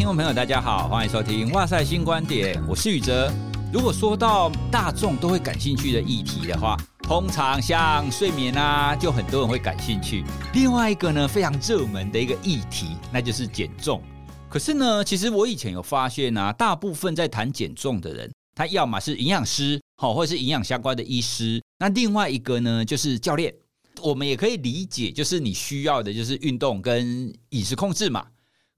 听众朋友，大家好，欢迎收听《哇塞新观点》，我是宇哲。如果说到大众都会感兴趣的议题的话，通常像睡眠啊，就很多人会感兴趣。另外一个呢，非常热门的一个议题，那就是减重。可是呢，其实我以前有发现啊，大部分在谈减重的人，他要么是营养师，好，或者是营养相关的医师。那另外一个呢，就是教练。我们也可以理解，就是你需要的就是运动跟饮食控制嘛。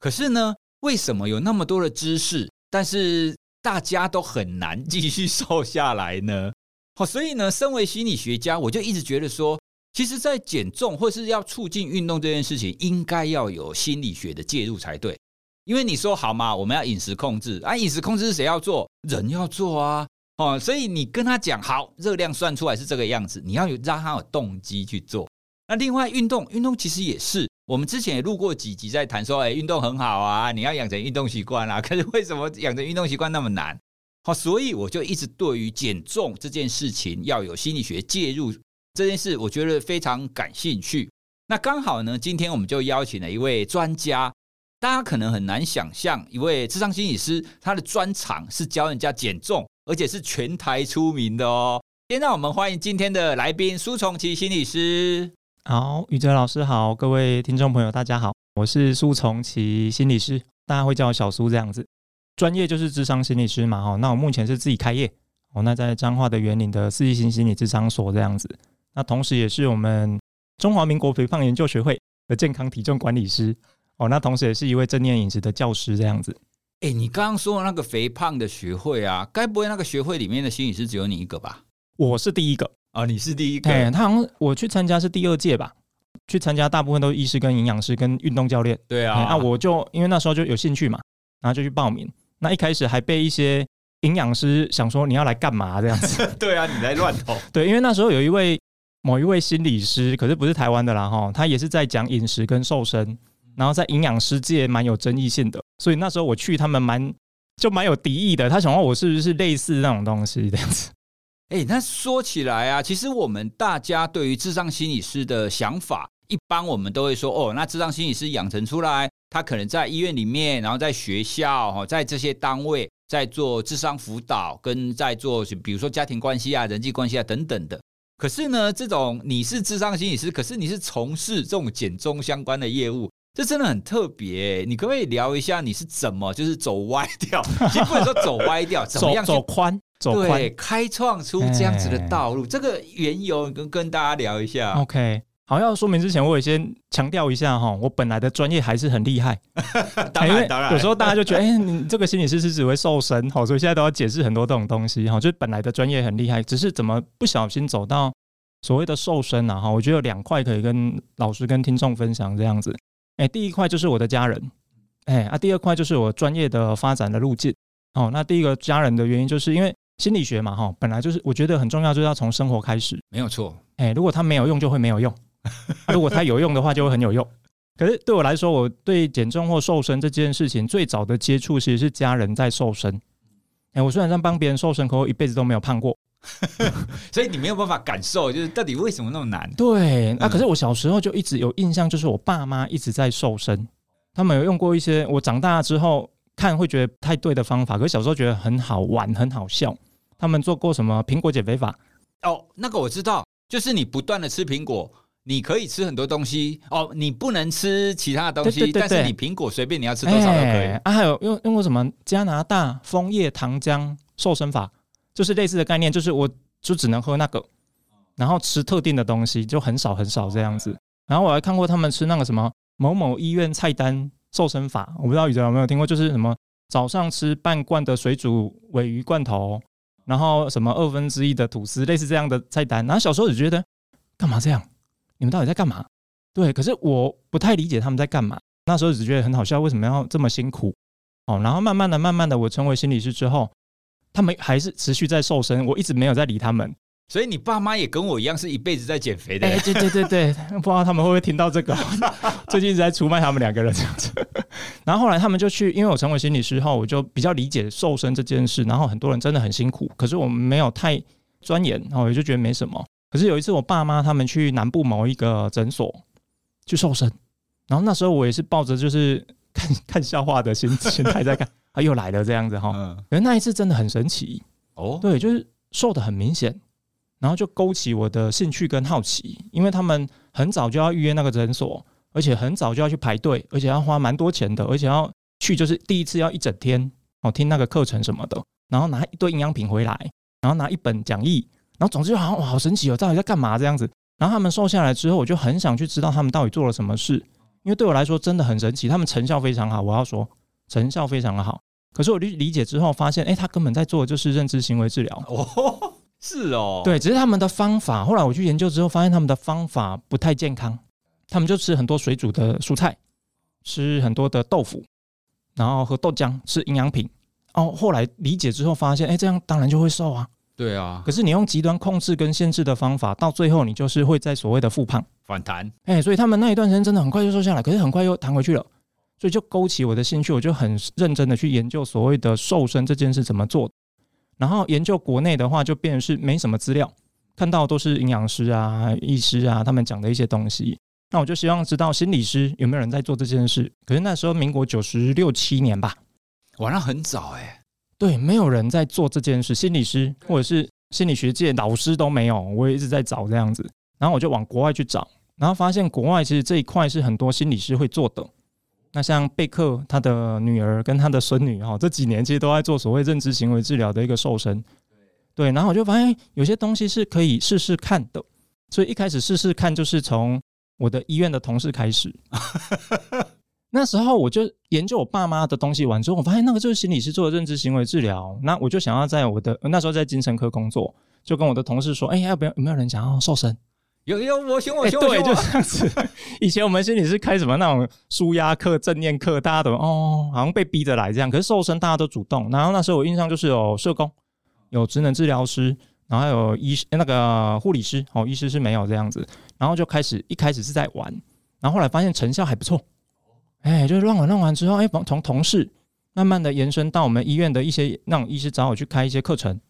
可是呢，为什么有那么多的知识，但是大家都很难继续瘦下来呢？好，所以呢，身为心理学家，我就一直觉得说，其实，在减重或是要促进运动这件事情，应该要有心理学的介入才对。因为你说好嘛，我们要饮食控制啊，饮食控制是谁要做？人要做啊。哦，所以你跟他讲好，热量算出来是这个样子，你要有让他有动机去做。那另外运动，运动其实也是。我们之前也录过几集在谈说，哎，运动很好啊，你要养成运动习惯啊。可是为什么养成运动习惯那么难？好，所以我就一直对于减重这件事情要有心理学介入这件事，我觉得非常感兴趣。那刚好呢，今天我们就邀请了一位专家，大家可能很难想象，一位智商心理师，他的专长是教人家减重，而且是全台出名的哦。先让我们欢迎今天的来宾苏从奇心理师。好，宇哲老师好，各位听众朋友大家好，我是苏从奇心理师，大家会叫我小苏这样子。专业就是智商心理师嘛，哈，那我目前是自己开业，哦，那在彰化的园林的四季星心理智商所这样子，那同时也是我们中华民国肥胖研究学会的健康体重管理师，哦，那同时也是一位正念饮食的教师这样子。哎，你刚刚说的那个肥胖的学会啊，该不会那个学会里面的心理师只有你一个吧？我是第一个。啊、哦，你是第一个。他好像我去参加是第二届吧，去参加大部分都是医师跟营养师跟运动教练。对啊，那我就因为那时候就有兴趣嘛，然后就去报名。那一开始还被一些营养师想说你要来干嘛这样子。对啊，你在乱投。对，因为那时候有一位某一位心理师，可是不是台湾的啦哈，他也是在讲饮食跟瘦身，然后在营养师界蛮有争议性的，所以那时候我去他们蛮就蛮有敌意的。他想问我是不是类似那种东西这样子。哎，那说起来啊，其实我们大家对于智障心理师的想法，一般我们都会说，哦，那智障心理师养成出来，他可能在医院里面，然后在学校，哈，在这些单位在做智商辅导，跟在做，比如说家庭关系啊、人际关系啊等等的。可是呢，这种你是智商心理师，可是你是从事这种减重相关的业务，这真的很特别。你可不可以聊一下你是怎么就是走歪掉？其实不能说走歪掉，怎么样走宽？对，开创出这样子的道路，欸、这个缘由跟跟大家聊一下。OK，好，要说明之前，我也先强调一下哈，我本来的专业还是很厉害。当然，当然，有时候大家就觉得，哎、欸，你这个心理师是只会瘦身，好，所以现在都要解释很多这种东西哈。就是本来的专业很厉害，只是怎么不小心走到所谓的瘦身啊？哈，我觉得有两块可以跟老师跟听众分享这样子。哎、欸，第一块就是我的家人，哎、欸、啊，第二块就是我专业的发展的路径。哦，那第一个家人的原因就是因为。心理学嘛，哈，本来就是我觉得很重要，就是要从生活开始，没有错。哎，如果它没有用，就会没有用；如果它有用的话，就会很有用。可是对我来说，我对减重或瘦身这件事情最早的接触，其实是家人在瘦身。哎，我虽然在帮别人瘦身，可我一辈子都没有胖过，所以你没有办法感受，就是到底为什么那么难？对，那可是我小时候就一直有印象，就是我爸妈一直在瘦身，他们有用过一些我长大之后看会觉得不太对的方法，可是小时候觉得很好玩、很好笑。他们做过什么苹果减肥法？哦，那个我知道，就是你不断的吃苹果，你可以吃很多东西哦，你不能吃其他的东西，对对对对，但是你苹果随便你要吃多少都可以。欸、啊，还有用用过什么加拿大枫叶糖浆瘦身法，就是类似的概念，就是我就只能喝那个，然后吃特定的东西，就很少很少这样子。然后我还看过他们吃那个什么某某医院菜单瘦身法，我不知道宇哲有没有听过，就是什么早上吃半罐的水煮尾鱼罐头。然后什么二分之一的吐司，类似这样的菜单。然后小时候只觉得，干嘛这样？你们到底在干嘛？对，可是我不太理解他们在干嘛。那时候只觉得很好笑，为什么要这么辛苦？哦，然后慢慢的、慢慢的，我成为心理师之后，他们还是持续在瘦身，我一直没有在理他们。所以你爸妈也跟我一样，是一辈子在减肥的。哎，对对对对，不知道他们会不会听到这个？最近一直在出卖他们两个人这样子。然后后来他们就去，因为我成为心理师后，我就比较理解瘦身这件事。然后很多人真的很辛苦，可是我们没有太钻研，然后我就觉得没什么。可是有一次，我爸妈他们去南部某一个诊所去瘦身，然后那时候我也是抱着就是看看笑话的心 心态在看，啊，又来了这样子哈。嗯，可是那一次真的很神奇哦，对，就是瘦的很明显，然后就勾起我的兴趣跟好奇，因为他们很早就要预约那个诊所，而且很早就要去排队，而且要花蛮多钱的，而且要去就是第一次要一整天哦听那个课程什么的，然后拿一堆营养品回来，然后拿一本讲义，然后总之就好像哇好神奇哦，到底在干嘛这样子？然后他们瘦下来之后，我就很想去知道他们到底做了什么事。因为对我来说真的很神奇，他们成效非常好。我要说成效非常的好，可是我理理解之后发现，哎，他根本在做的就是认知行为治疗。哦，是哦，对，只是他们的方法。后来我去研究之后，发现他们的方法不太健康。他们就吃很多水煮的蔬菜，吃很多的豆腐，然后喝豆浆，吃营养品。哦，后来理解之后发现，哎，这样当然就会瘦啊。对啊，可是你用极端控制跟限制的方法，到最后你就是会在所谓的复胖反弹。哎，所以他们那一段时间真的很快就瘦下来，可是很快又弹回去了，所以就勾起我的兴趣，我就很认真的去研究所谓的瘦身这件事怎么做。然后研究国内的话，就变成是没什么资料，看到都是营养师啊、医师啊他们讲的一些东西。那我就希望知道心理师有没有人在做这件事。可是那时候民国九十六七年吧，哇，那很早哎、欸。对，没有人在做这件事，心理师或者是心理学界老师都没有，我也一直在找这样子，然后我就往国外去找，然后发现国外其实这一块是很多心理师会做的。那像贝克他的女儿跟他的孙女哈，这几年其实都在做所谓认知行为治疗的一个瘦身。对，然后我就发现有些东西是可以试试看的，所以一开始试试看就是从我的医院的同事开始。那时候我就研究我爸妈的东西完之后，我发现那个就是心理师做的认知行为治疗。那我就想要在我的那时候在精神科工作，就跟我的同事说：“哎、要不要有没有人想要瘦身？”有有，我行我行，对，就这样子。以前我们心理是开什么那种舒压课、正念课，大家都哦，好像被逼着来这样。可是瘦身大家都主动。然后那时候我印象就是有社工、有职能治疗师，然后还有医那个护理师哦，医师是没有这样子。然后就开始一开始是在玩，然后后来发现成效还不错。哎，就是乱玩乱玩之后，哎，从同事慢慢的延伸到我们医院的一些那种医师找我去开一些课程，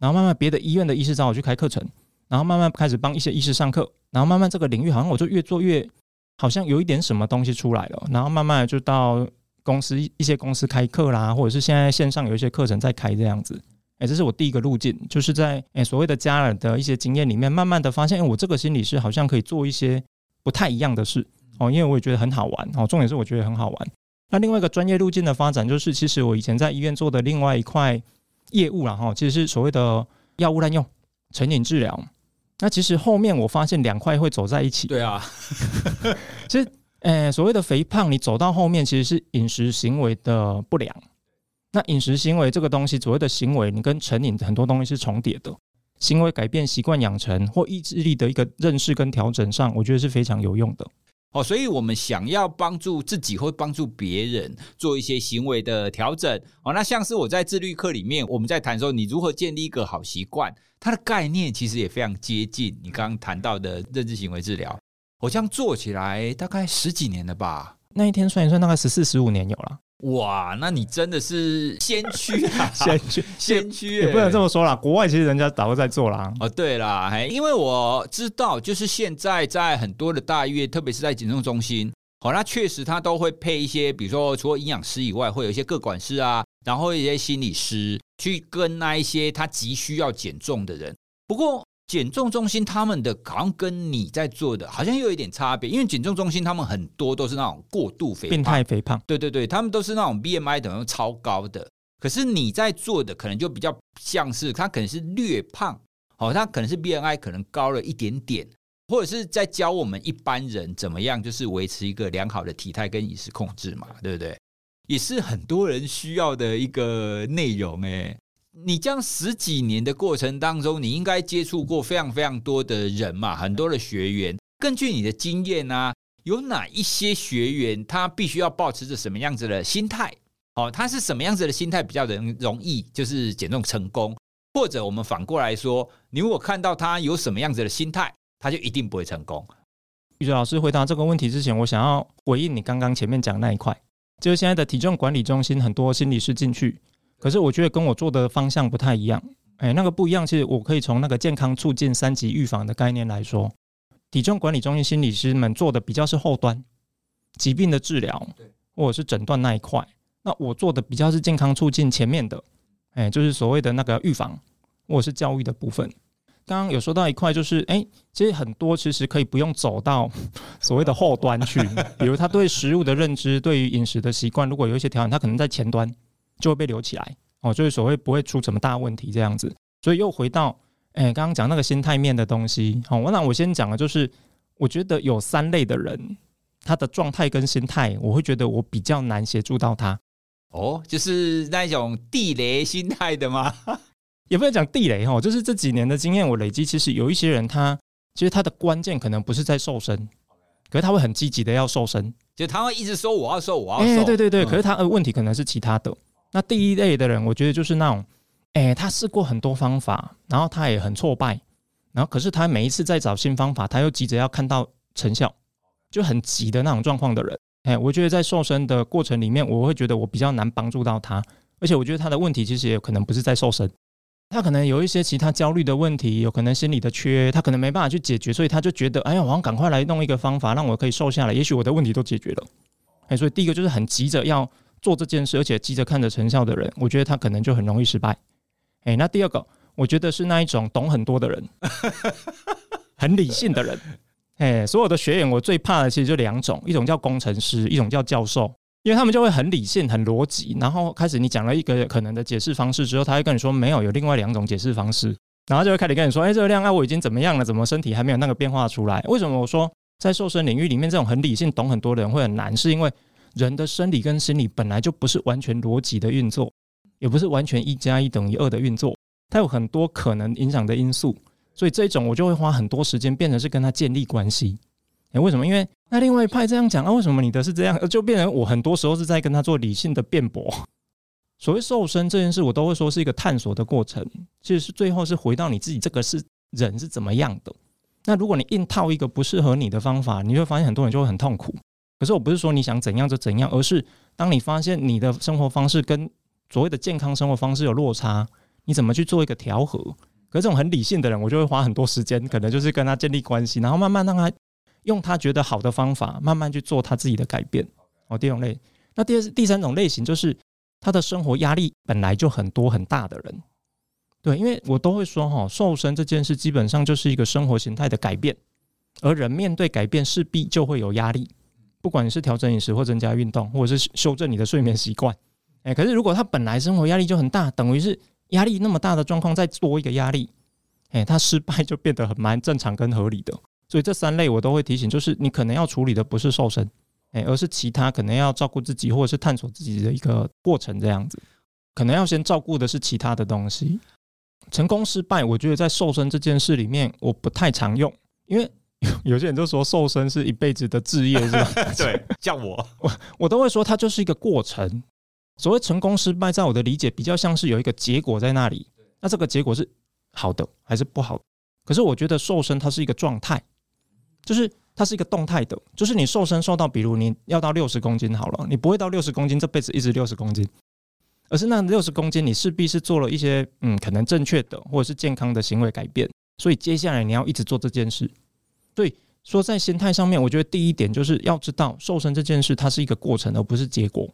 然后慢慢别的医院的医师找我去开课程，然后慢慢开始帮一些医师上课，然后慢慢这个领域好像我就越做越好像有一点什么东西出来了，然后慢慢就到公司一些公司开课啦，或者是现在线上有一些课程在开这样子。哎，这是我第一个路径，就是在哎所谓的家人的一些经验里面，慢慢的发现，哎，我这个心理师好像可以做一些不太一样的事。哦，因为我也觉得很好玩哦，重点是我觉得很好玩。那另外一个专业路径的发展，就是其实我以前在医院做的另外一块业务啦，哈，其实是所谓的药物滥用、成瘾治疗。那其实后面我发现两块会走在一起。对啊，其实，诶、欸，所谓的肥胖，你走到后面其实是饮食行为的不良。那饮食行为这个东西，所谓的行为，你跟成瘾很多东西是重叠的。行为改变、习惯养成或意志力的一个认识跟调整上，我觉得是非常有用的。哦，所以我们想要帮助自己或帮助别人做一些行为的调整。哦，那像是我在自律课里面，我们在谈说你如何建立一个好习惯，它的概念其实也非常接近你刚刚谈到的认知行为治疗。我这样做起来大概十几年了吧？那一天算一算，大概十四十五年有了。哇，那你真的是先驱啊！先驱，先驱也不能这么说啦。国外其实人家早就在做啦。哦，对啦，因为我知道，就是现在在很多的大医院，特别是在减重中心，好，那确实他都会配一些，比如说除了营养师以外，会有一些各管师啊，然后一些心理师去跟那一些他急需要减重的人。不过，减重中心他们的好像跟你在做的好像又有一点差别，因为减重中心他们很多都是那种过度肥胖、病态肥胖，对对对，他们都是那种 BMI 等于超高的。可是你在做的可能就比较像是他可能是略胖，哦，他可能是 BMI 可能高了一点点，或者是在教我们一般人怎么样就是维持一个良好的体态跟饮食控制嘛，对不对？也是很多人需要的一个内容诶。你这样十几年的过程当中，你应该接触过非常非常多的人嘛，很多的学员。根据你的经验啊，有哪一些学员他必须要保持着什么样子的心态？哦，他是什么样子的心态比较容容易就是减重成功？或者我们反过来说，你如果看到他有什么样子的心态，他就一定不会成功。宇哲老师回答这个问题之前，我想要回应你刚刚前面讲那一块，就是现在的体重管理中心很多心理师进去。可是我觉得跟我做的方向不太一样，哎，那个不一样。其实我可以从那个健康促进三级预防的概念来说，体重管理中心心理师们做的比较是后端疾病的治疗，或者是诊断那一块。那我做的比较是健康促进前面的，哎，就是所谓的那个预防或者是教育的部分。刚刚有说到一块，就是哎，其实很多其实可以不用走到 所谓的后端去，比如他对食物的认知，对于饮食的习惯，如果有一些调整，他可能在前端就会被留起来哦，就是所谓不会出什么大问题这样子。所以又回到哎，刚刚讲那个心态面的东西，好，我那我先讲的就是，我觉得有三类的人，他的状态跟心态，我会觉得我比较难协助到他。哦，就是那一种地雷心态的吗？也不能讲地雷哈，就是这几年的经验我累积，其实有一些人他其实他的关键可能不是在瘦身，可是他会很积极的要瘦身，就他会一直说我要瘦，我要瘦。欸、对对对，可是他的问题可能是其他的。那第一类的人，我觉得就是那种，哎、欸，他试过很多方法，然后他也很挫败，然后可是他每一次在找新方法，他又急着要看到成效，就很急的那种状况的人。哎、欸，我觉得在瘦身的过程里面，我会觉得我比较难帮助到他，而且我觉得他的问题其实也有可能不是在瘦身。他可能有一些其他焦虑的问题，有可能心理的缺，他可能没办法去解决，所以他就觉得，哎呀，我要赶快来弄一个方法，让我可以瘦下来，也许我的问题都解决了。哎，所以第一个就是很急着要做这件事，而且急着看着成效的人，我觉得他可能就很容易失败。哎，那第二个，我觉得是那一种懂很多的人，很理性的人。哎，所有的学员，我最怕的其实就两种，一种叫工程师，一种叫教授。因为他们就会很理性、很逻辑，然后开始你讲了一个可能的解释方式之后，他会跟你说没有，有另外两种解释方式，然后就会开始跟你说，哎，这个恋爱，我已经怎么样了？怎么身体还没有那个变化出来？为什么我说在瘦身领域里面，这种很理性、懂很多的人会很难？是因为人的生理跟心理本来就不是完全逻辑的运作，也不是完全一加一等于二的运作，它有很多可能影响的因素，所以这种我就会花很多时间，变成是跟他建立关系。为什么？因为那另外一派这样讲啊，为什么你的是这样？就变成我很多时候是在跟他做理性的辩驳。所谓瘦身这件事，我都会说是一个探索的过程，其实是最后是回到你自己这个是人是怎么样的。那如果你硬套一个不适合你的方法，你会发现很多人就会很痛苦。可是我不是说你想怎样就怎样，而是当你发现你的生活方式跟所谓的健康生活方式有落差，你怎么去做一个调和？可是这种很理性的人，我就会花很多时间，可能就是跟他建立关系，然后慢慢让他。用他觉得好的方法，慢慢去做他自己的改变。哦，第二种类，那第二、第三种类型就是他的生活压力本来就很多很大的人。对，因为我都会说哈，瘦身这件事基本上就是一个生活形态的改变，而人面对改变势必就会有压力，不管你是调整饮食或增加运动，或者是修正你的睡眠习惯。哎，可是如果他本来生活压力就很大，等于是压力那么大的状况再多一个压力，哎，他失败就变得很蛮正常跟合理的。所以这三类我都会提醒，就是你可能要处理的不是瘦身，哎，而是其他可能要照顾自己或者是探索自己的一个过程，这样子，可能要先照顾的是其他的东西。成功失败，我觉得在瘦身这件事里面，我不太常用，因为 有些人就说瘦身是一辈子的志业，是吧？对，像我，我 我都会说它就是一个过程。所谓成功失败，在我的理解，比较像是有一个结果在那里，那这个结果是好的还是不好的？可是我觉得瘦身它是一个状态。就是它是一个动态的，就是你瘦身瘦到，比如你要到六十公斤好了，你不会到六十公斤这辈子一直六十公斤，而是那六十公斤你势必是做了一些嗯可能正确的或者是健康的行为改变，所以接下来你要一直做这件事。所以说在心态上面，我觉得第一点就是要知道瘦身这件事它是一个过程而不是结果，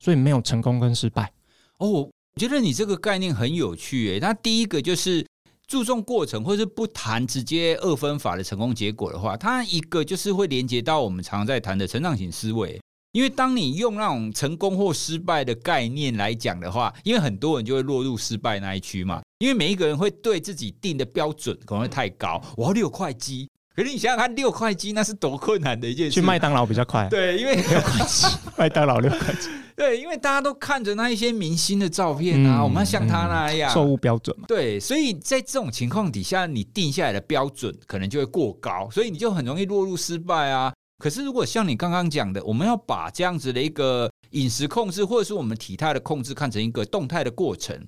所以没有成功跟失败。哦，我觉得你这个概念很有趣诶，那第一个就是。注重过程，或是不谈直接二分法的成功结果的话，它一个就是会连接到我们常在谈的成长型思维。因为当你用那种成功或失败的概念来讲的话，因为很多人就会落入失败那一区嘛。因为每一个人会对自己定的标准可能会太高，我要六块肌。可是你想想看，六块鸡那是多困难的一件事。去麦当劳比较快。对，因为六块鸡，麦当劳六块鸡。对，因为大家都看着那一些明星的照片啊，嗯、我们要像他那样，错误标准嘛。对，所以在这种情况底下，你定下来的标准可能就会过高，所以你就很容易落入失败啊。可是如果像你刚刚讲的，我们要把这样子的一个饮食控制，或者是我们体态的控制，看成一个动态的过程，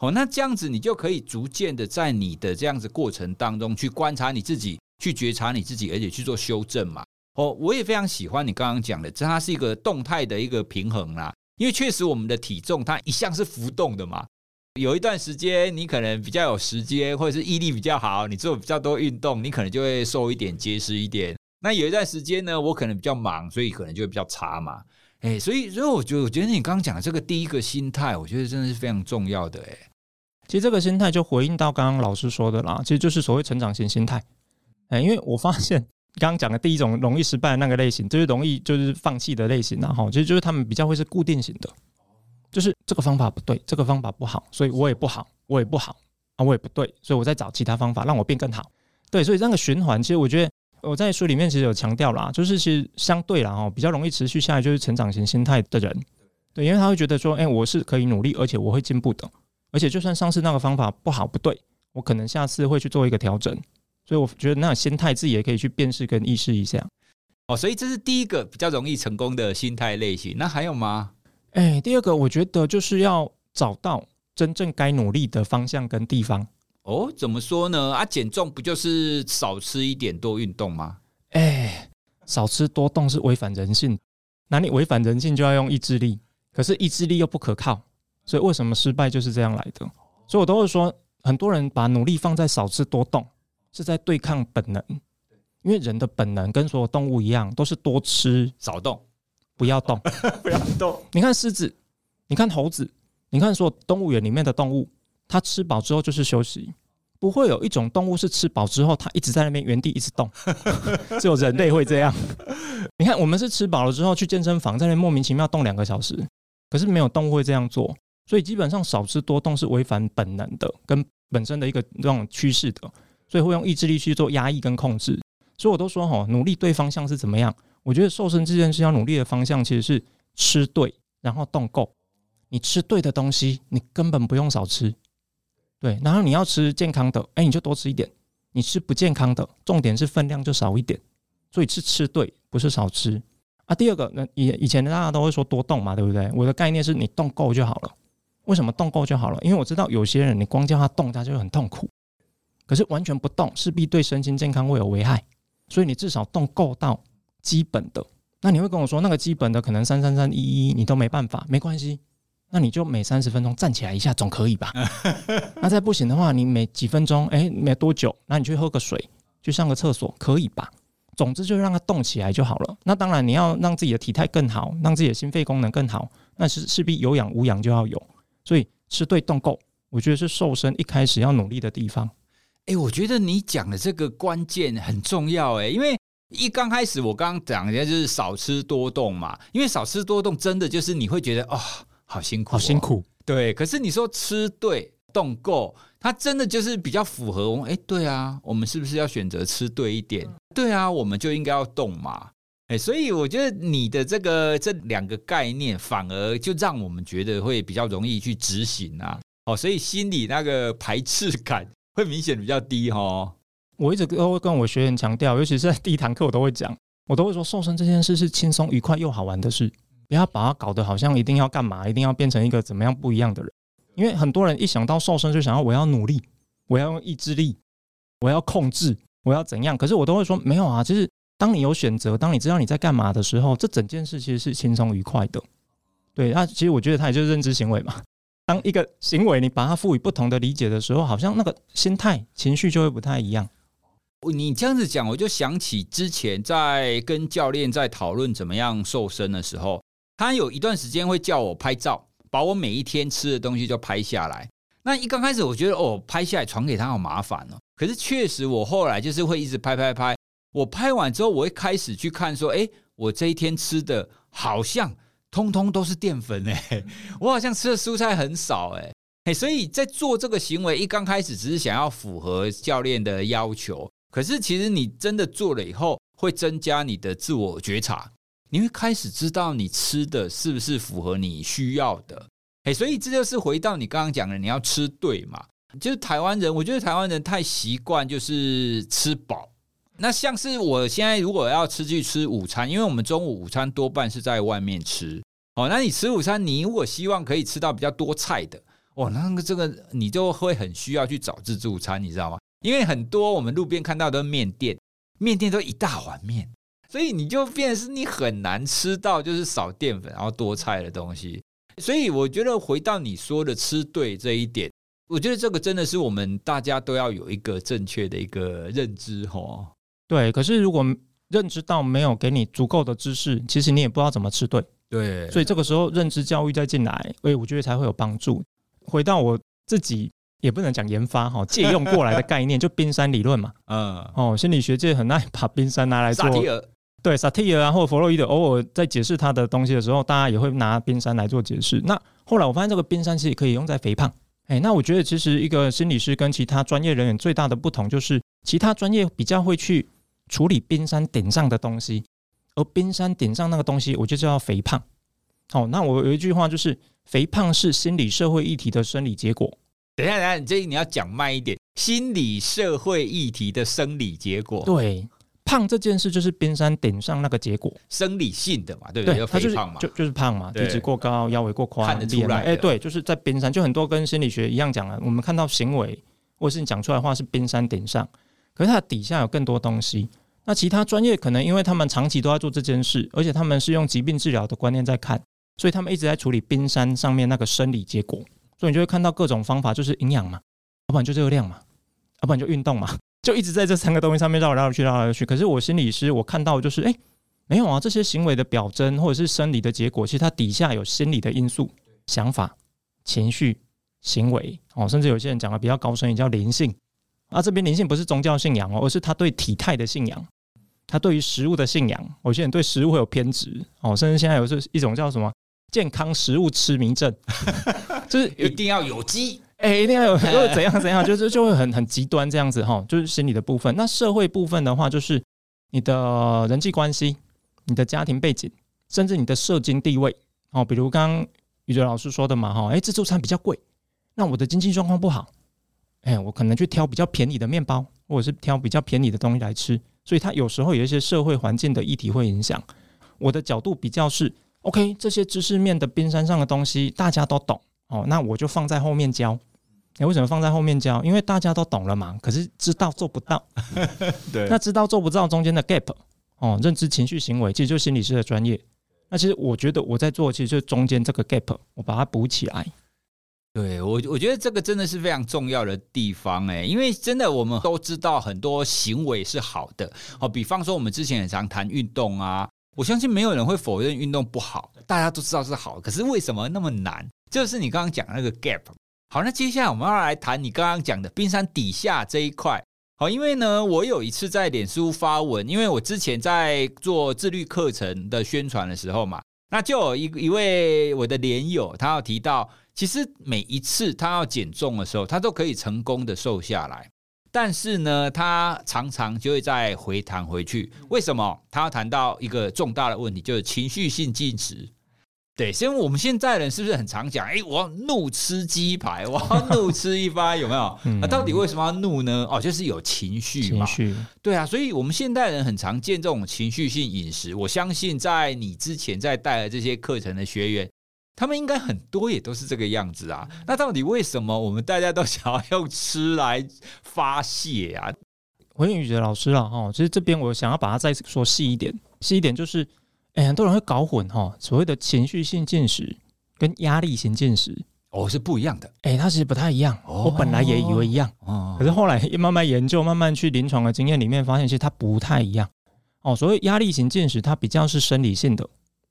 哦，那这样子你就可以逐渐的在你的这样子过程当中去观察你自己。去觉察你自己，而且去做修正嘛。哦，我也非常喜欢你刚刚讲的，这它是一个动态的一个平衡啦。因为确实我们的体重它一向是浮动的嘛。有一段时间你可能比较有时间，或者是毅力比较好，你做比较多运动，你可能就会瘦一点、结实一点。那有一段时间呢，我可能比较忙，所以可能就会比较差嘛。哎，所以所以我觉得我觉得你刚刚讲的这个第一个心态，我觉得真的是非常重要的。哎，其实这个心态就回应到刚刚老师说的啦，其实就是所谓成长型心态。哎，因为我发现刚刚讲的第一种容易失败的那个类型，就是容易就是放弃的类型，然后其实就是他们比较会是固定型的，就是这个方法不对，这个方法不好，所以我也不好，我也不好啊，我也不对，所以我在找其他方法让我变更好。对，所以这个循环，其实我觉得我在书里面其实有强调啦，就是其实相对啦哈，比较容易持续下来就是成长型心态的人，对，因为他会觉得说，哎，我是可以努力，而且我会进步的，而且就算上次那个方法不好不对，我可能下次会去做一个调整。所以我觉得那心态自己也可以去辨识跟意识一下。哦，所以这是第一个比较容易成功的心态类型。那还有吗？哎，第二个我觉得就是要找到真正该努力的方向跟地方。哦，怎么说呢？啊，减重不就是少吃一点，多运动吗？哎，少吃多动是违反人性。那你违反人性就要用意志力，可是意志力又不可靠，所以为什么失败就是这样来的？所以我都会说，很多人把努力放在少吃多动。是在对抗本能，因为人的本能跟所有动物一样，都是多吃少动，不要动，不要动。你看狮子，你看猴子，你看所有动物园里面的动物，它吃饱之后就是休息，不会有一种动物是吃饱之后它一直在那边原地一直动，只有人类会这样。你看我们是吃饱了之后去健身房，在那莫名其妙动两个小时，可是没有动物会这样做，所以基本上少吃多动是违反本能的，跟本身的一个这种趋势的。所以会用意志力去做压抑跟控制，所以我都说哈，努力对方向是怎么样？我觉得瘦身这件事要努力的方向其实是吃对，然后动够。你吃对的东西，你根本不用少吃，对。然后你要吃健康的，哎，你就多吃一点。你吃不健康的，重点是分量就少一点。所以是吃对，不是少吃啊。第二个，那以以前大家都会说多动嘛，对不对？我的概念是你动够就好了。为什么动够就好了？因为我知道有些人你光叫他动，他就很痛苦。可是完全不动，势必对身心健康会有危害。所以你至少动够到基本的。那你会跟我说，那个基本的可能三三三一一你都没办法，没关系。那你就每三十分钟站起来一下，总可以吧？那再不行的话，你每几分钟，哎，没多久，那你去喝个水，去上个厕所，可以吧？总之就让它动起来就好了。那当然你要让自己的体态更好，让自己的心肺功能更好，那是势必有氧无氧就要有。所以吃对动够，我觉得是瘦身一开始要努力的地方。哎、欸，我觉得你讲的这个关键很重要哎，因为一刚开始我刚刚讲的就是少吃多动嘛，因为少吃多动真的就是你会觉得哦，好辛苦，哦，好辛苦，对。可是你说吃对动够，它真的就是比较符合我们。哎，对啊，我们是不是要选择吃对一点？对啊，我们就应该要动嘛。哎，所以我觉得你的这个这两个概念，反而就让我们觉得会比较容易去执行啊。哦，所以心里那个排斥感。会明显比较低哈，我一直都会跟我学员强调，尤其是在第一堂课，我都会讲，我都会说，瘦身这件事是轻松、愉快又好玩的事，不要把它搞得好像一定要干嘛，一定要变成一个怎么样不一样的人。因为很多人一想到瘦身，就想要我要努力，我要用意志力，我要控制，我要怎样？可是我都会说，没有啊，就是当你有选择，当你知道你在干嘛的时候，这整件事其实是轻松愉快的。对，那其实我觉得它也就是认知行为嘛。当一个行为你把它赋予不同的理解的时候，好像那个心态、情绪就会不太一样。你这样子讲，我就想起之前在跟教练在讨论怎么样瘦身的时候，他有一段时间会叫我拍照，把我每一天吃的东西就拍下来。那一刚开始我觉得哦，拍下来传给他好麻烦哦。可是确实我后来就是会一直拍拍拍。我拍完之后，我会开始去看说，哎，我这一天吃的好像。通通都是淀粉诶，我好像吃的蔬菜很少诶，所以在做这个行为一刚开始只是想要符合教练的要求，可是其实你真的做了以后，会增加你的自我觉察，你会开始知道你吃的是不是符合你需要的，所以这就是回到你刚刚讲的，你要吃对嘛，就是台湾人，我觉得台湾人太习惯就是吃饱。那像是我现在如果要吃去吃午餐，因为我们中午午餐多半是在外面吃哦。那你吃午餐，你如果希望可以吃到比较多菜的哦，那个这个你就会很需要去找自助餐，你知道吗？因为很多我们路边看到的面店，面店都一大碗面，所以你就变成是你很难吃到就是少淀粉然后多菜的东西。所以我觉得回到你说的吃对这一点，我觉得这个真的是我们大家都要有一个正确的一个认知哦。对，可是如果认知到没有给你足够的知识，其实你也不知道怎么吃对。对，所以这个时候认知教育再进来，哎，我觉得才会有帮助。回到我自己，也不能讲研发哈，借用过来的概念，就冰山理论嘛。嗯，哦，心理学界很爱把冰山拿来做。萨提尔。对，萨提尔啊，或者弗洛伊德，偶尔在解释他的东西的时候，大家也会拿冰山来做解释。那后来我发现，这个冰山其实可以用在肥胖。哎，那我觉得其实一个心理师跟其他专业人员最大的不同，就是其他专业比较会去处理冰山顶上的东西，而冰山顶上那个东西，我就叫肥胖。好，那我有一句话就是，肥胖是心理社会议题的生理结果。等一下，等一下，你这你要讲慢一点，心理社会议题的生理结果。对。胖这件事就是冰山顶上那个结果，生理性的嘛，对不对？对，它就是就就是胖嘛，体脂过高，腰围过宽，看得出来。哎，对，就是在冰山，就很多跟心理学一样讲了。我们看到行为或是你讲出来的话是冰山顶上，可是它底下有更多东西。那其他专业可能因为他们长期都在做这件事，而且他们是用疾病治疗的观念在看，所以他们一直在处理冰山上面那个生理结果。所以你就会看到各种方法，就是营养嘛，要不然就热量嘛，要不然就运动嘛。就一直在这三个东西上面绕来绕去，绕来绕去。可是我心理师，我看到就是，哎，没有啊，这些行为的表征或者是生理的结果，其实它底下有心理的因素、想法、情绪、行为哦，甚至有些人讲的比较高深，也叫灵性。啊，这边灵性不是宗教信仰哦，而是他对体态的信仰，他对于食物的信仰。有些人对食物会有偏执哦，甚至现在有是一种叫什么健康食物痴迷症，就是一定要有机。哎、欸，一定要有，怎样怎样，就是就会很很极端这样子哈，就是心理的部分。那社会部分的话，就是你的人际关系、你的家庭背景，甚至你的社经地位哦。比如刚刚宇哲老师说的嘛哈，哎、欸，自助餐比较贵，那我的经济状况不好，哎、欸，我可能去挑比较便宜的面包，或者是挑比较便宜的东西来吃。所以它有时候有一些社会环境的议题会影响。我的角度比较是 OK，这些知识面的冰山上的东西大家都懂。哦，那我就放在后面教。你、欸、为什么放在后面教？因为大家都懂了嘛。可是知道做不到，对。那知道做不到中间的 gap，哦，认知、情绪、行为，其实就是心理师的专业。那其实我觉得我在做，其实就是中间这个 gap，我把它补起来。对我，我觉得这个真的是非常重要的地方哎，因为真的我们都知道很多行为是好的。好，比方说我们之前很常谈运动啊，我相信没有人会否认运动不好，大家都知道是好。可是为什么那么难？就是你刚刚讲那个 gap。好，那接下来我们要来谈你刚刚讲的冰山底下这一块。好，因为呢，我有一次在脸书发文，因为我之前在做自律课程的宣传的时候嘛，那就有一一位我的连友，他要提到，其实每一次他要减重的时候，他都可以成功的瘦下来，但是呢，他常常就会再回弹回去。为什么？他要谈到一个重大的问题，就是情绪性进食。对，因为我们现在人是不是很常讲？哎，我要怒吃鸡排，我要怒吃一发，有没有？那到底为什么要怒呢？哦，就是有情绪嘛。情绪。对啊，所以我们现代人很常见这种情绪性饮食。我相信在你之前在带的这些课程的学员，他们应该很多也都是这个样子啊。那到底为什么我们大家都想要用吃来发泄啊？回应宇哲老师了哈，其实这边我想要把它再说细一点，细一点就是。哎，很多人会搞混哈，所谓的情绪性进食跟压力型进食哦是不一样的。哎，它其实不太一样。哦、我本来也以为一样，哦、可是后来慢慢研究，慢慢去临床的经验里面发现，其实它不太一样。哦，所谓压力型进食，它比较是生理性的。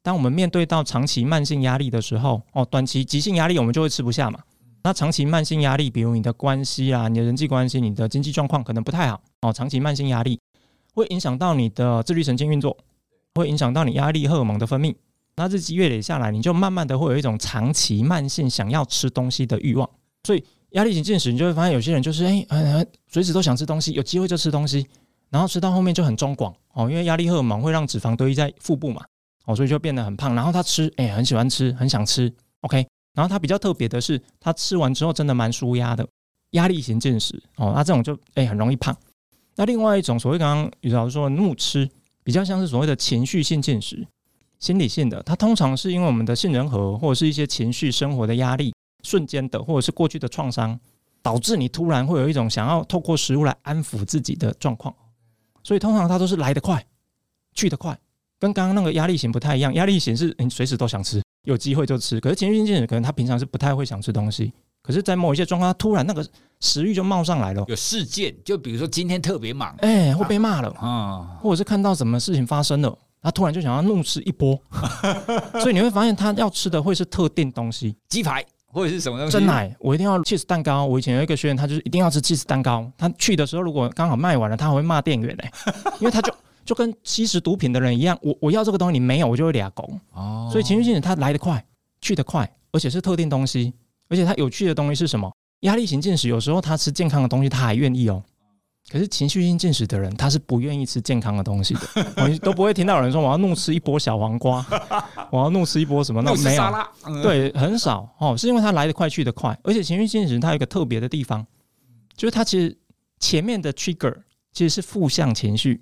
当我们面对到长期慢性压力的时候，哦，短期急性压力我们就会吃不下嘛。那长期慢性压力，比如你的关系啊，你的人际关系，你的经济状况可能不太好。哦，长期慢性压力会影响到你的自律神经运作。会影响到你压力荷尔蒙的分泌，那日积月累下来，你就慢慢的会有一种长期慢性想要吃东西的欲望。所以压力型进食，你就会发现有些人就是哎，随时都想吃东西，有机会就吃东西，然后吃到后面就很中广哦，因为压力荷尔蒙会让脂肪堆积在腹部嘛，哦，所以就变得很胖。然后他吃，哎，很喜欢吃，很想吃，OK。然后他比较特别的是，他吃完之后真的蛮舒压的，压力型进食哦，那这种就哎很容易胖。那另外一种所谓刚刚于老师说的怒吃。比较像是所谓的情绪性进食，心理性的，它通常是因为我们的杏仁核或者是一些情绪生活的压力，瞬间的或者是过去的创伤，导致你突然会有一种想要透过食物来安抚自己的状况，所以通常它都是来得快，去得快，跟刚刚那个压力型不太一样。压力型是你随时都想吃，有机会就吃，可是情绪性进食可能他平常是不太会想吃东西。可是，在某一些状况，他突然那个食欲就冒上来了。有事件，就比如说今天特别忙，哎、欸，会被骂了啊，或者是看到什么事情发生了，他突然就想要怒吃一波，所以你会发现他要吃的会是特定东西，鸡排或者是什么东西？珍奶，我一定要 cheese 蛋糕。我以前有一个学员，他就是一定要吃 cheese 蛋糕。他去的时候如果刚好卖完了，他还会骂店员嘞、欸，因为他就就跟吸食毒品的人一样，我我要这个东西你没有，我就会俩拱。哦，所以情绪性它来得快，去得快，而且是特定东西，而且它有趣的东西是什么？压力型进食有时候他吃健康的东西，他还愿意哦。可是情绪性进食的人，他是不愿意吃健康的东西的。我都不会听到有人说我要怒吃一波小黄瓜，我要怒吃一波什么？那没有，对，很少哦，是因为他来得快去得快，而且情绪性进食它有一个特别的地方，就是它其实前面的 trigger 其实是负向情绪，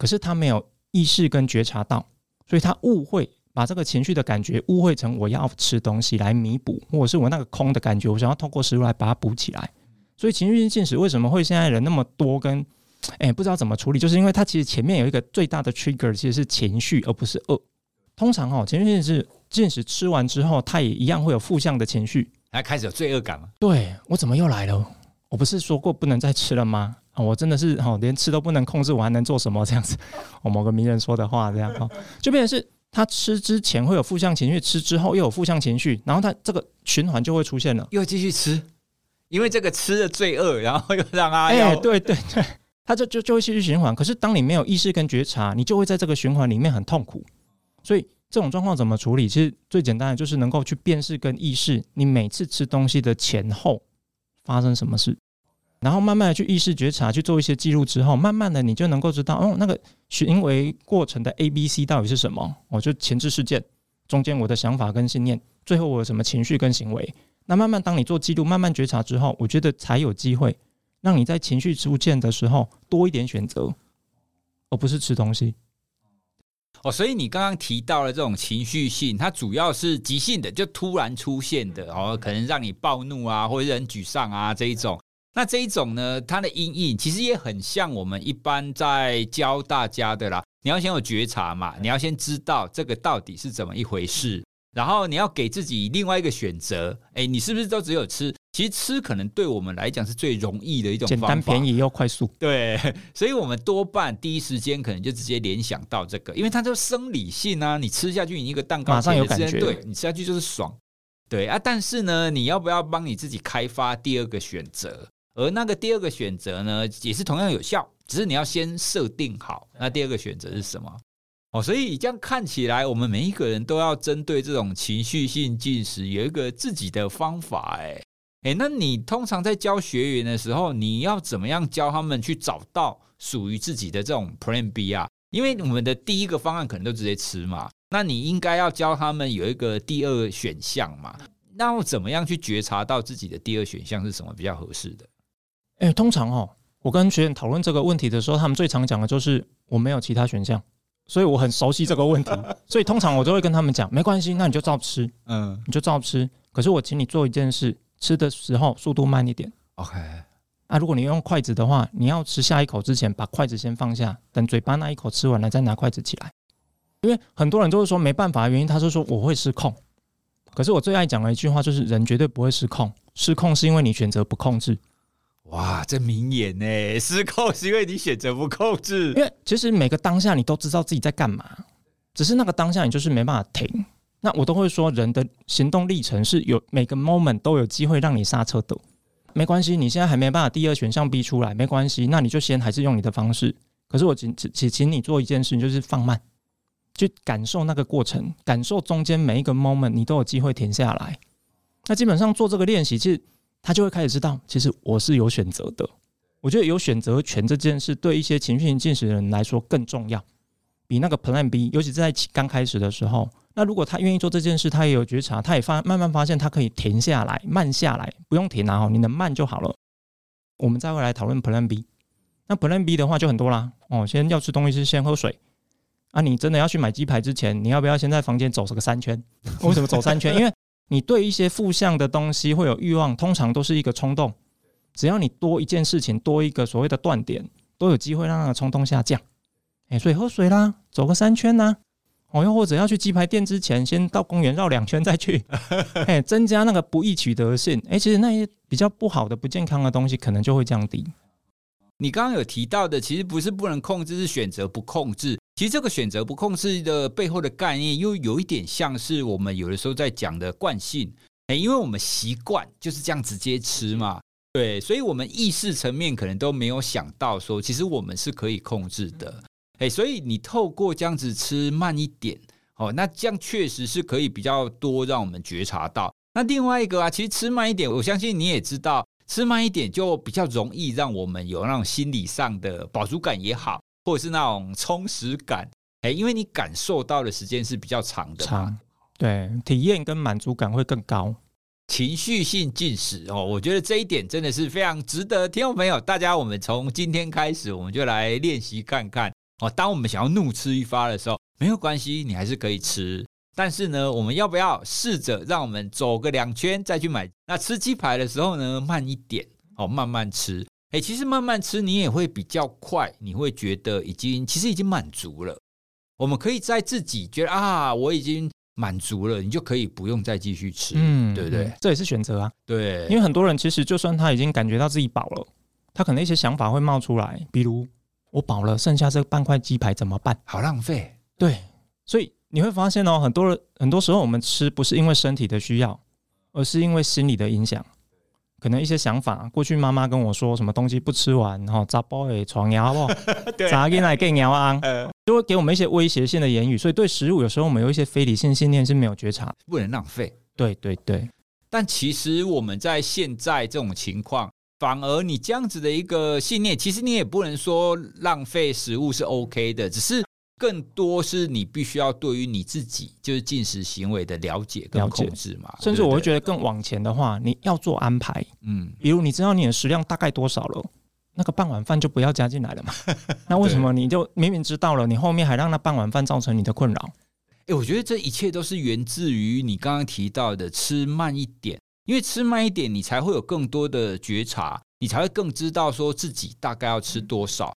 可是他没有意识跟觉察到，所以他误会把这个情绪的感觉误会成我要吃东西来弥补，或者是我那个空的感觉，我想要透过食物来把它补起来。所以情绪性进食为什么会现在人那么多？跟哎、欸、不知道怎么处理，就是因为它其实前面有一个最大的 trigger，其实是情绪，而不是饿。通常哦，情绪性是进食吃完之后，它也一样会有负向的情绪，还开始有罪恶感了？对，我怎么又来了？我不是说过不能再吃了吗？啊，我真的是哦，连吃都不能控制，我还能做什么？这样子，我某个名人说的话，这样哦，就变成是他吃之前会有负向情绪，吃之后又有负向情绪，然后他这个循环就会出现了，又继续吃。因为这个吃的罪恶，然后又让他哎，对对对，他就就就会继续循环。可是当你没有意识跟觉察，你就会在这个循环里面很痛苦。所以这种状况怎么处理？其实最简单的就是能够去辨识跟意识，你每次吃东西的前后发生什么事，然后慢慢的去意识觉察，去做一些记录之后，慢慢的你就能够知道，哦，那个行为过程的 A、B、C 到底是什么？哦，就前置事件，中间我的想法跟信念，最后我有什么情绪跟行为。那慢慢，当你做记录，慢慢觉察之后，我觉得才有机会让你在情绪出现的时候多一点选择，而不是吃东西。哦，所以你刚刚提到了这种情绪性，它主要是急性的，就突然出现的，哦，可能让你暴怒啊，或者很沮丧啊这一种。那这一种呢，它的阴影其实也很像我们一般在教大家的啦。你要先有觉察嘛，你要先知道这个到底是怎么一回事。然后你要给自己另外一个选择，哎，你是不是都只有吃？其实吃可能对我们来讲是最容易的一种方法，简单便宜又快速。对，所以我们多半第一时间可能就直接联想到这个，因为它就生理性啊，你吃下去你一个蛋糕马上有感觉，对，你吃下去就是爽，对啊。但是呢，你要不要帮你自己开发第二个选择？而那个第二个选择呢，也是同样有效，只是你要先设定好，那第二个选择是什么？哦，所以这样看起来，我们每一个人都要针对这种情绪性进食有一个自己的方法。哎，哎，那你通常在教学员的时候，你要怎么样教他们去找到属于自己的这种 Plan B 啊？因为我们的第一个方案可能都直接吃嘛，那你应该要教他们有一个第二选项嘛？那我怎么样去觉察到自己的第二选项是什么比较合适的？哎，通常哦，我跟学员讨论这个问题的时候，他们最常讲的就是我没有其他选项。所以我很熟悉这个问题，所以通常我都会跟他们讲，没关系，那你就照吃，嗯，你就照吃。可是我请你做一件事，吃的时候速度慢一点，OK。啊，如果你用筷子的话，你要吃下一口之前，把筷子先放下，等嘴巴那一口吃完了再拿筷子起来。因为很多人都是说没办法的原因，他是说我会失控。可是我最爱讲的一句话就是，人绝对不会失控，失控是因为你选择不控制。哇，这名言呢？失控是因为你选择不控制。因为其实每个当下你都知道自己在干嘛，只是那个当下你就是没办法停。那我都会说，人的行动历程是有每个 moment 都有机会让你刹车的。没关系，你现在还没办法第二选项逼出来，没关系，那你就先还是用你的方式。可是我请请请你做一件事情，就是放慢，去感受那个过程，感受中间每一个 moment，你都有机会停下来。那基本上做这个练习，其实。他就会开始知道，其实我是有选择的。我觉得有选择权这件事，对一些情绪性进食的人来说更重要，比那个 Plan B。尤其是在刚开始的时候，那如果他愿意做这件事，他也有觉察，他也发慢慢发现，他可以停下来，慢下来，不用停啊，你能慢就好了。我们再会来讨论 Plan B。那 Plan B 的话就很多啦。哦，先要吃东西是先喝水。啊，你真的要去买鸡排之前，你要不要先在房间走个三圈？为什么走三圈？因为你对一些负向的东西会有欲望，通常都是一个冲动。只要你多一件事情，多一个所谓的断点，都有机会让那个冲动下降。哎，所以喝水啦，走个三圈呐，哦，又或者要去鸡排店之前，先到公园绕两圈再去，哎，增加那个不易取得性。哎，其实那些比较不好的、不健康的东西，可能就会降低。你刚刚有提到的，其实不是不能控制，是选择不控制。其实这个选择不控制的背后的概念，又有一点像是我们有的时候在讲的惯性。哎，因为我们习惯就是这样直接吃嘛，对，所以我们意识层面可能都没有想到说，其实我们是可以控制的。哎，所以你透过这样子吃慢一点，哦，那这样确实是可以比较多让我们觉察到。那另外一个啊，其实吃慢一点，我相信你也知道。吃慢一点就比较容易让我们有那种心理上的饱足感也好，或者是那种充实感，哎，因为你感受到的时间是比较长的，长，对，体验跟满足感会更高。情绪性进食哦，我觉得这一点真的是非常值得听众朋友大家，我们从今天开始，我们就来练习看看哦。当我们想要怒吃一发的时候，没有关系，你还是可以吃。但是呢，我们要不要试着让我们走个两圈再去买？那吃鸡排的时候呢，慢一点哦，慢慢吃。诶，其实慢慢吃你也会比较快，你会觉得已经其实已经满足了。我们可以在自己觉得啊，我已经满足了，你就可以不用再继续吃，嗯，对不对？这也是选择啊。对，因为很多人其实就算他已经感觉到自己饱了，他可能一些想法会冒出来，比如我饱了，剩下这半块鸡排怎么办？好浪费。对，所以。你会发现哦，很多人很多时候我们吃不是因为身体的需要，而是因为心理的影响。可能一些想法，过去妈妈跟我说什么东西不吃完，然后砸包诶床牙不？砸进来更牙啊，就会给我们一些威胁性的言语。所以对食物，有时候我们有一些非理性信念是没有觉察，不能浪费。对对对。但其实我们在现在这种情况，反而你这样子的一个信念，其实你也不能说浪费食物是 OK 的，只是。更多是你必须要对于你自己就是进食行为的了解跟控制嘛，甚至我会觉得更往前的话，你要做安排，嗯，比如你知道你的食量大概多少了，那个半碗饭就不要加进来了嘛。那为什么你就明明知道了，你后面还让那半碗饭造成你的困扰？诶，我觉得这一切都是源自于你刚刚提到的吃慢一点，因为吃慢一点，你才会有更多的觉察，你才会更知道说自己大概要吃多少。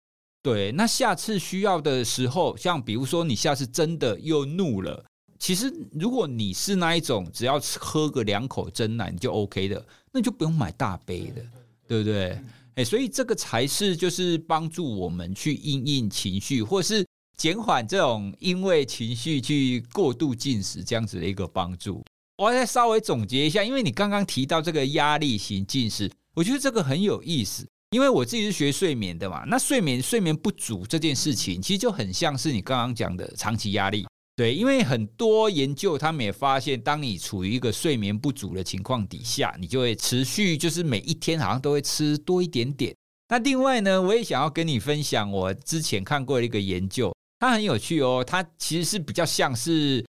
对，那下次需要的时候，像比如说你下次真的又怒了，其实如果你是那一种只要喝个两口真奶你就 OK 的，那就不用买大杯的，对不对？哎，所以这个才是就是帮助我们去应应情绪，或是减缓这种因为情绪去过度进食这样子的一个帮助。我再稍微总结一下，因为你刚刚提到这个压力型进食，我觉得这个很有意思。因为我自己是学睡眠的嘛，那睡眠睡眠不足这件事情，其实就很像是你刚刚讲的长期压力。对，因为很多研究他们也发现，当你处于一个睡眠不足的情况底下，你就会持续就是每一天好像都会吃多一点点。那另外呢，我也想要跟你分享我之前看过的一个研究，它很有趣哦，它其实是比较像是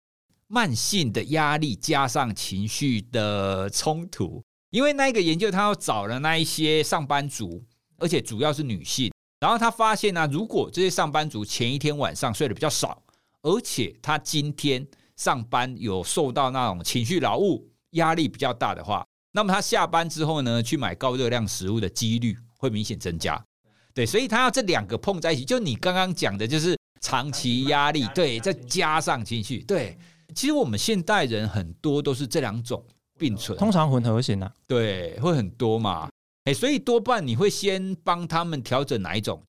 慢性的压力加上情绪的冲突。因为那个研究，他要找了那一些上班族。而且主要是女性，然后他发现呢、啊，如果这些上班族前一天晚上睡得比较少，而且他今天上班有受到那种情绪劳务压力比较大的话，那么他下班之后呢，去买高热量食物的几率会明显增加。对，所以他要这两个碰在一起，就你刚刚讲的，就是长期压力，对，再加上情绪，对。其实我们现代人很多都是这两种并存，通常混合型啊，对，会很多嘛。哎，所以多半你会先帮他们调整哪一种？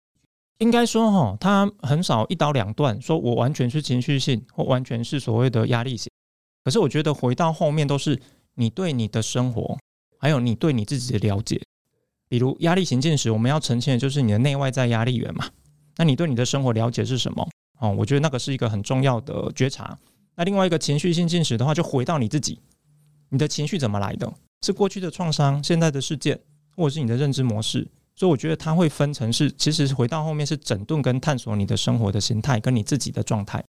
应该说哈，他很少一刀两断，说我完全是情绪性，或完全是所谓的压力型。可是我觉得回到后面都是你对你的生活，还有你对你自己的了解。比如压力型进食，我们要呈现的就是你的内外在压力源嘛。那你对你的生活了解是什么？哦，我觉得那个是一个很重要的觉察。那另外一个情绪性进食的话，就回到你自己，你的情绪怎么来的？是过去的创伤，现在的事件。或者是你的认知模式，所以我觉得它会分成是，其实回到后面是整顿跟探索你的生活的形态跟你自己的状态。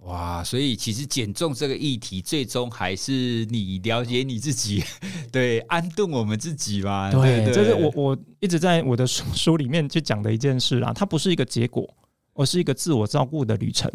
哇，所以其实减重这个议题，最终还是你了解你自己，对，安顿我们自己吧。对，这是我我一直在我的书 书里面去讲的一件事啦。它不是一个结果，而是一个自我照顾的旅程。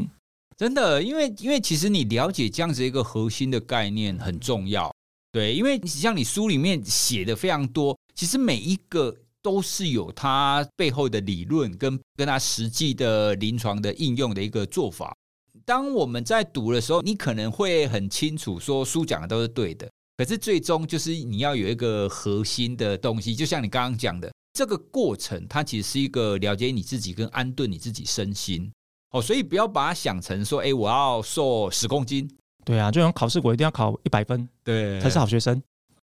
真的，因为因为其实你了解这样子一个核心的概念很重要。对，因为像你书里面写的非常多。其实每一个都是有它背后的理论跟跟它实际的临床的应用的一个做法。当我们在读的时候，你可能会很清楚说书讲的都是对的，可是最终就是你要有一个核心的东西，就像你刚刚讲的，这个过程它其实是一个了解你自己跟安顿你自己身心。哦，所以不要把它想成说，哎，我要瘦十公斤。对啊，就像考试，我一定要考一百分，对，才是好学生。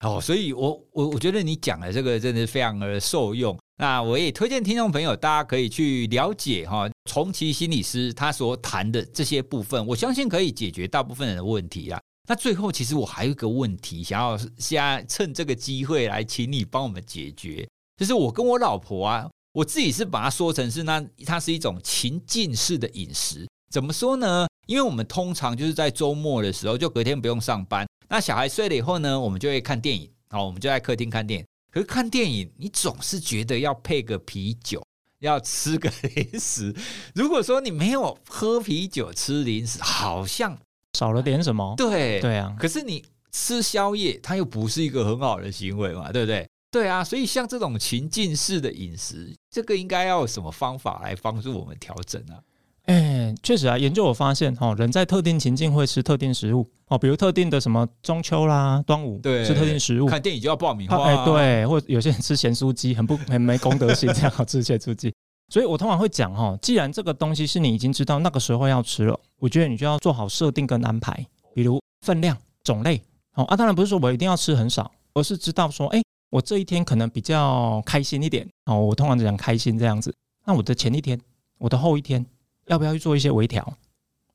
哦，所以我我我觉得你讲的这个真的是非常的受用。那我也推荐听众朋友，大家可以去了解哈，重启心理师他所谈的这些部分，我相信可以解决大部分人的问题啊。那最后，其实我还有一个问题，想要现在趁这个机会来请你帮我们解决，就是我跟我老婆啊，我自己是把它说成是那它是一种情境式的饮食。怎么说呢？因为我们通常就是在周末的时候，就隔天不用上班，那小孩睡了以后呢，我们就会看电影，好，我们就在客厅看电影。可是看电影，你总是觉得要配个啤酒，要吃个零食。如果说你没有喝啤酒、吃零食，好像少了点什么。对对啊。可是你吃宵夜，它又不是一个很好的行为嘛，对不对？对啊。所以像这种情境式的饮食，这个应该要有什么方法来帮助我们调整啊？哎，确实啊，研究我发现，哦，人在特定情境会吃特定食物，哦，比如特定的什么中秋啦、端午，对，吃特定食物。看电影就要爆米花，哎，对，或者有些人吃咸酥鸡，很不很没公德心，这样好吃咸酥鸡。所以我通常会讲，哈，既然这个东西是你已经知道那个时候要吃了，我觉得你就要做好设定跟安排，比如分量、种类，哦，啊，当然不是说我一定要吃很少，而是知道说，哎，我这一天可能比较开心一点，哦，我通常只讲开心这样子，那我的前一天，我的后一天。要不要去做一些微调？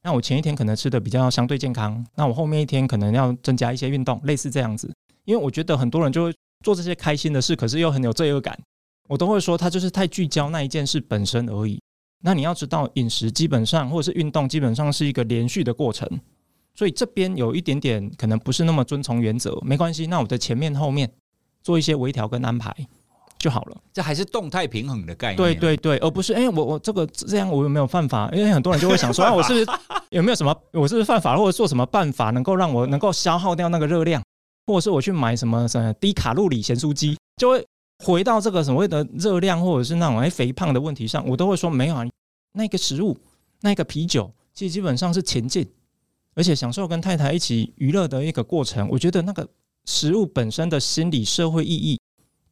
那我前一天可能吃的比较相对健康，那我后面一天可能要增加一些运动，类似这样子。因为我觉得很多人就会做这些开心的事，可是又很有罪恶感。我都会说他就是太聚焦那一件事本身而已。那你要知道，饮食基本上或者是运动基本上是一个连续的过程，所以这边有一点点可能不是那么遵从原则，没关系。那我的前面后面做一些微调跟安排。就好了，这还是动态平衡的概念。对对对，而不是哎、欸，我我这个这样我有没有犯法？因为很多人就会想说，啊，我是不是有没有什么，我是不是犯法，或者做什么办法能够让我能够消耗掉那个热量，或者是我去买什么什么低卡路里咸酥鸡，就会回到这个所谓的热量或者是那种哎肥胖的问题上，我都会说没有啊，那个食物，那个啤酒，其实基本上是前进，而且享受跟太太一起娱乐的一个过程。我觉得那个食物本身的心理社会意义。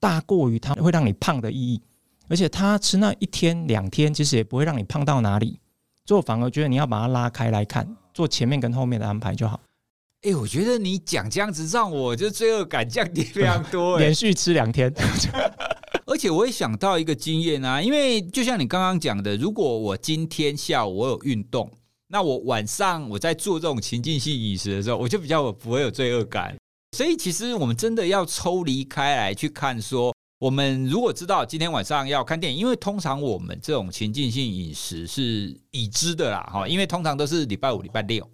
大过于它会让你胖的意义，而且它吃那一天两天，其实也不会让你胖到哪里。所以我反而觉得你要把它拉开来看，做前面跟后面的安排就好。哎、欸，我觉得你讲这样子让我就罪恶感降低非常多、欸。连续吃两天，而且我也想到一个经验啊，因为就像你刚刚讲的，如果我今天下午我有运动，那我晚上我在做这种情境性饮食的时候，我就比较不会有罪恶感。所以，其实我们真的要抽离开来去看，说我们如果知道今天晚上要看电影，因为通常我们这种情境性饮食是已知的啦，哈，因为通常都是礼拜五、礼拜六，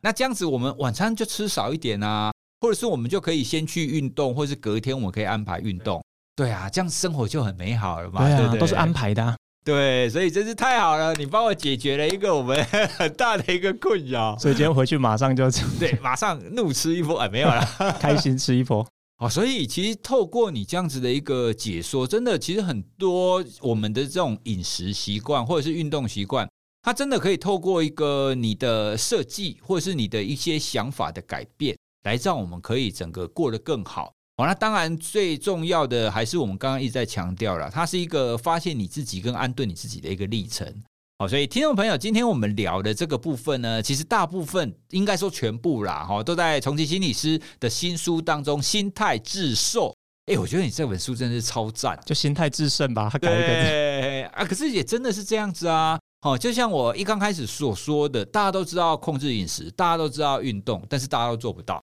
那这样子我们晚餐就吃少一点啊，或者是我们就可以先去运动，或者是隔一天我们可以安排运动，对啊，这样生活就很美好了嘛，对啊，对对？都是安排的啊。对，所以真是太好了，你帮我解决了一个我们很大的一个困扰。所以今天回去马上就对，马上怒吃一波，哎，没有了，开心吃一波。哦，所以其实透过你这样子的一个解说，真的，其实很多我们的这种饮食习惯或者是运动习惯，它真的可以透过一个你的设计或者是你的一些想法的改变，来让我们可以整个过得更好。好，那当然最重要的还是我们刚刚一直在强调了，它是一个发现你自己跟安顿你自己的一个历程。好，所以听众朋友，今天我们聊的这个部分呢，其实大部分应该说全部啦，哈，都在重启心理师的新书当中，《心态致瘦》。哎，我觉得你这本书真的是超赞，就心态致胜吧，他改一个对啊，可是也真的是这样子啊。好，就像我一刚开始所说的，大家都知道控制饮食，大家都知道运动，但是大家都做不到。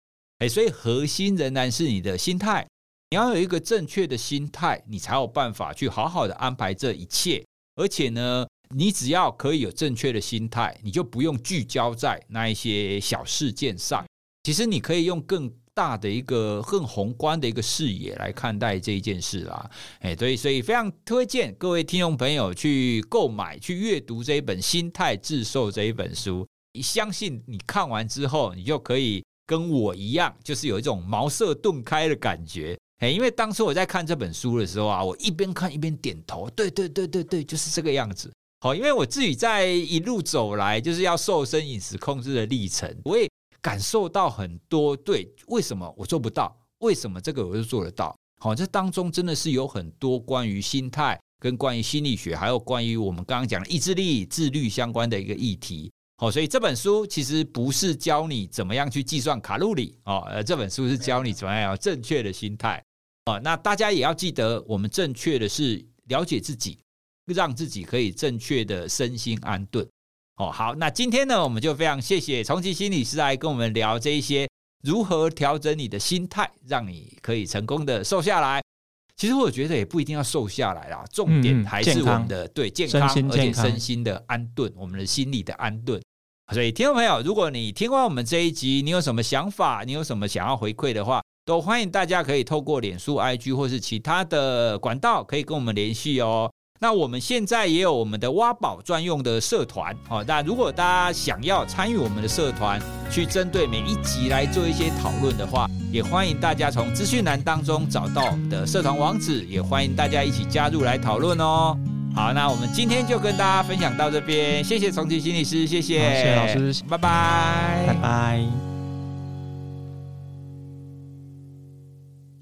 所以核心仍然是你的心态，你要有一个正确的心态，你才有办法去好好的安排这一切。而且呢，你只要可以有正确的心态，你就不用聚焦在那一些小事件上。其实你可以用更大的一个、更宏观的一个视野来看待这一件事啦。哎，所以，所以非常推荐各位听众朋友去购买、去阅读这一本《心态致瘦》这一本书。你相信你看完之后，你就可以。跟我一样，就是有一种茅塞顿开的感觉。哎，因为当初我在看这本书的时候啊，我一边看一边点头，对对对对对，就是这个样子。好，因为我自己在一路走来，就是要瘦身饮食控制的历程，我也感受到很多。对，为什么我做不到？为什么这个我就做得到？好，这当中真的是有很多关于心态跟关于心理学，还有关于我们刚刚讲的意志力、自律相关的一个议题。哦，所以这本书其实不是教你怎么样去计算卡路里哦，呃，这本书是教你怎么样有正确的心态哦。那大家也要记得，我们正确的是了解自己，让自己可以正确的身心安顿。哦，好，那今天呢，我们就非常谢谢重启心理师来跟我们聊这一些如何调整你的心态，让你可以成功的瘦下来。其实我觉得也不一定要瘦下来啦，重点还是我们的、嗯、对健康，健康而且身心的安顿，我们的心理的安顿。所以，听众朋友，如果你听完我们这一集，你有什么想法，你有什么想要回馈的话，都欢迎大家可以透过脸书、IG 或是其他的管道，可以跟我们联系哦。那我们现在也有我们的挖宝专用的社团哦。那如果大家想要参与我们的社团，去针对每一集来做一些讨论的话，也欢迎大家从资讯栏当中找到我们的社团网址，也欢迎大家一起加入来讨论哦。好，那我们今天就跟大家分享到这边，谢谢重启心理师，谢谢，谢谢老师，拜拜，拜拜。